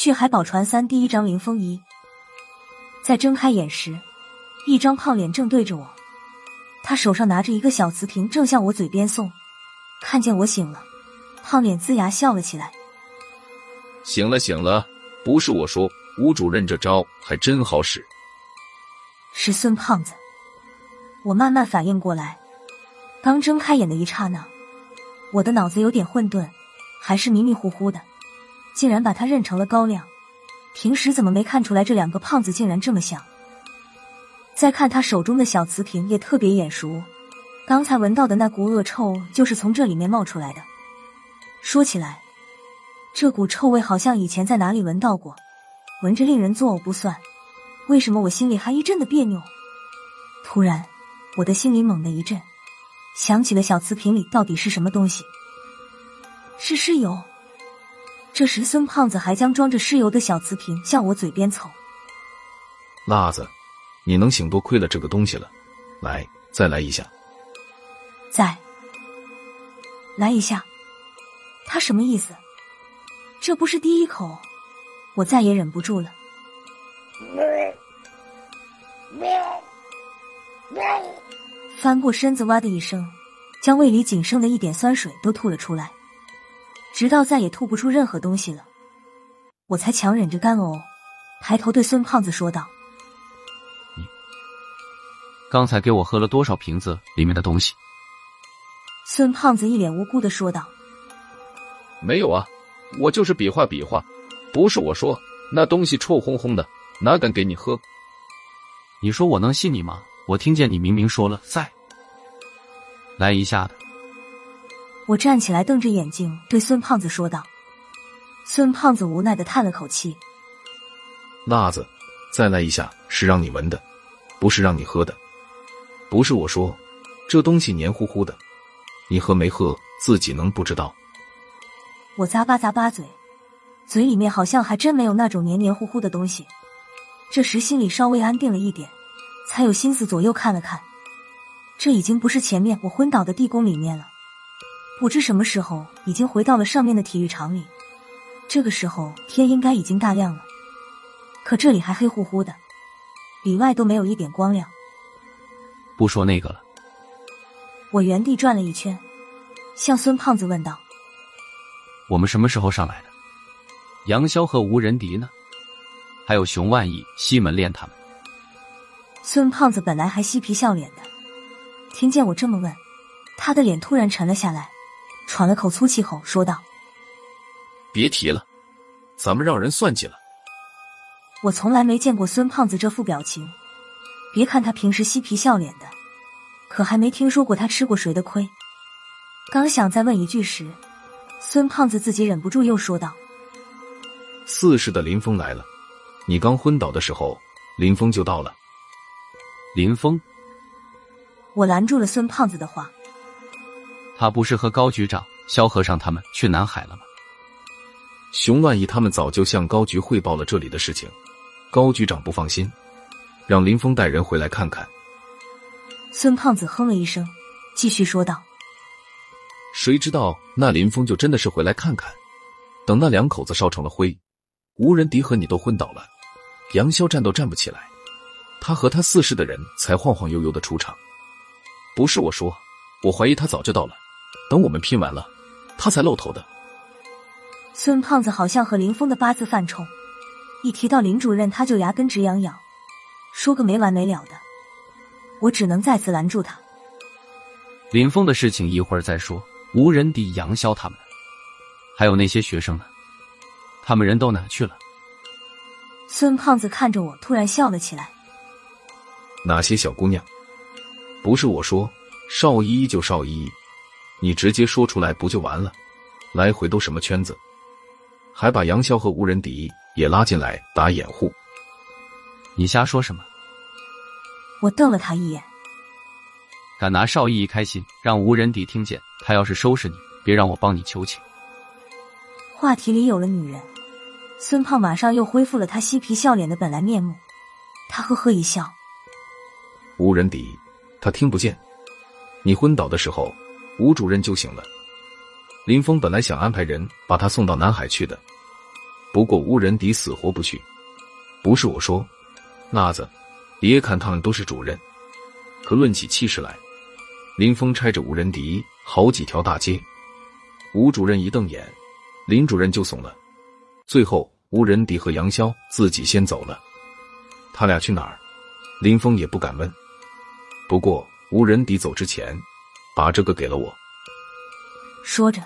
血海宝传三第一章林风仪。在睁开眼时，一张胖脸正对着我，他手上拿着一个小瓷瓶，正向我嘴边送。看见我醒了，胖脸龇牙笑了起来。醒了醒了，不是我说，吴主任这招还真好使。是孙胖子。我慢慢反应过来，刚睁开眼的一刹那，我的脑子有点混沌，还是迷迷糊糊的，竟然把他认成了高亮。平时怎么没看出来这两个胖子竟然这么像？再看他手中的小瓷瓶也特别眼熟，刚才闻到的那股恶臭就是从这里面冒出来的。说起来，这股臭味好像以前在哪里闻到过，闻着令人作呕不算，为什么我心里还一阵的别扭？突然。我的心里猛地一震，想起了小瓷瓶里到底是什么东西，是尸油。这时，孙胖子还将装着尸油的小瓷瓶向我嘴边凑。辣子，你能醒多亏了这个东西了，来，再来一下。再来一下，他什么意思？这不是第一口，我再也忍不住了。翻过身子，哇的一声，将胃里仅剩的一点酸水都吐了出来，直到再也吐不出任何东西了，我才强忍着干呕，抬头对孙胖子说道：“你刚才给我喝了多少瓶子里面的东西？”孙胖子一脸无辜的说道：“没有啊，我就是比划比划，不是我说，那东西臭烘烘的，哪敢给你喝？你说我能信你吗？”我听见你明明说了在来一下的。我站起来，瞪着眼睛对孙胖子说道。孙胖子无奈的叹了口气：“辣子，再来一下是让你闻的，不是让你喝的。不是我说，这东西黏糊糊的，你喝没喝自己能不知道？”我咂巴咂巴嘴，嘴里面好像还真没有那种黏黏糊糊的东西。这时心里稍微安定了一点。才有心思左右看了看，这已经不是前面我昏倒的地宫里面了，不知什么时候已经回到了上面的体育场里。这个时候天应该已经大亮了，可这里还黑乎乎的，里外都没有一点光亮。不说那个了，我原地转了一圈，向孙胖子问道：“我们什么时候上来的？杨潇和吴仁迪呢？还有熊万义、西门烈他们？”孙胖子本来还嬉皮笑脸的，听见我这么问，他的脸突然沉了下来，喘了口粗气后说道：“别提了，咱们让人算计了。”我从来没见过孙胖子这副表情，别看他平时嬉皮笑脸的，可还没听说过他吃过谁的亏。刚想再问一句时，孙胖子自己忍不住又说道：“四世的林峰来了，你刚昏倒的时候，林峰就到了。”林峰，我拦住了孙胖子的话。他不是和高局长、萧和尚他们去南海了吗？熊万义他们早就向高局汇报了这里的事情，高局长不放心，让林峰带人回来看看。孙胖子哼了一声，继续说道：“谁知道那林峰就真的是回来看看，等那两口子烧成了灰，无人敌和你都昏倒了，杨潇站都站不起来。”他和他四世的人才晃晃悠悠的出场，不是我说，我怀疑他早就到了，等我们拼完了，他才露头的。孙胖子好像和林峰的八字犯冲，一提到林主任他就牙根直痒痒，说个没完没了的。我只能再次拦住他。林峰的事情一会儿再说，无人敌、杨潇他们，还有那些学生呢，他们人都哪去了？孙胖子看着我，突然笑了起来。哪些小姑娘？不是我说，邵依依就邵依依，你直接说出来不就完了？来回都什么圈子？还把杨潇和吴仁迪也拉进来打掩护？你瞎说什么？我瞪了他一眼。敢拿邵逸一开心，让吴仁迪听见，他要是收拾你，别让我帮你求情。话题里有了女人，孙胖马上又恢复了他嬉皮笑脸的本来面目。他呵呵一笑。吴仁迪，他听不见。你昏倒的时候，吴主任就醒了。林峰本来想安排人把他送到南海去的，不过吴仁迪死活不去。不是我说，那子，别看他们都是主任，可论起气势来，林峰拆着吴仁迪好几条大街。吴主任一瞪眼，林主任就怂了。最后，吴仁迪和杨潇自己先走了。他俩去哪儿？林峰也不敢问。不过，吴仁迪走之前，把这个给了我。说着，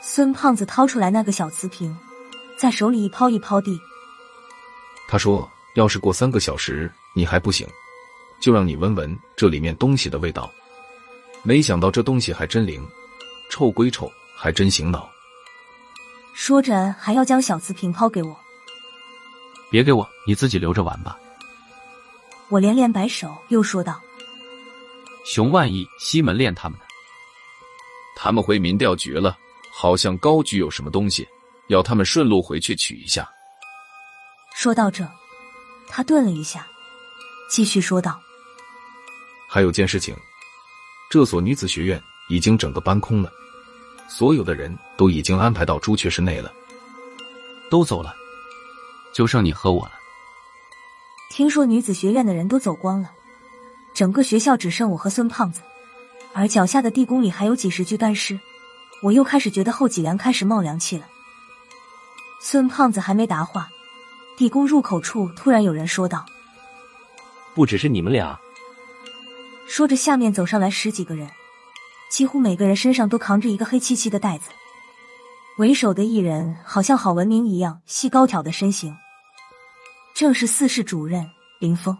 孙胖子掏出来那个小瓷瓶，在手里一抛一抛地。他说：“要是过三个小时你还不醒，就让你闻闻这里面东西的味道。”没想到这东西还真灵，臭归臭，还真醒脑。说着，还要将小瓷瓶抛给我。别给我，你自己留着玩吧。我连连摆手，又说道：“熊万义、西门练他们呢？他们回民调局了，好像高局有什么东西，要他们顺路回去取一下。”说到这，他顿了一下，继续说道：“还有件事情，这所女子学院已经整个搬空了，所有的人都已经安排到朱雀室内了，都走了，就剩你和我了。听说女子学院的人都走光了，整个学校只剩我和孙胖子，而脚下的地宫里还有几十具干尸，我又开始觉得后脊梁开始冒凉气了。”孙胖子还没答话。地宫入口处突然有人说道：“不只是你们俩。”说着，下面走上来十几个人，几乎每个人身上都扛着一个黑漆漆的袋子。为首的一人好像郝文明一样，细高挑的身形，正是四室主任林峰。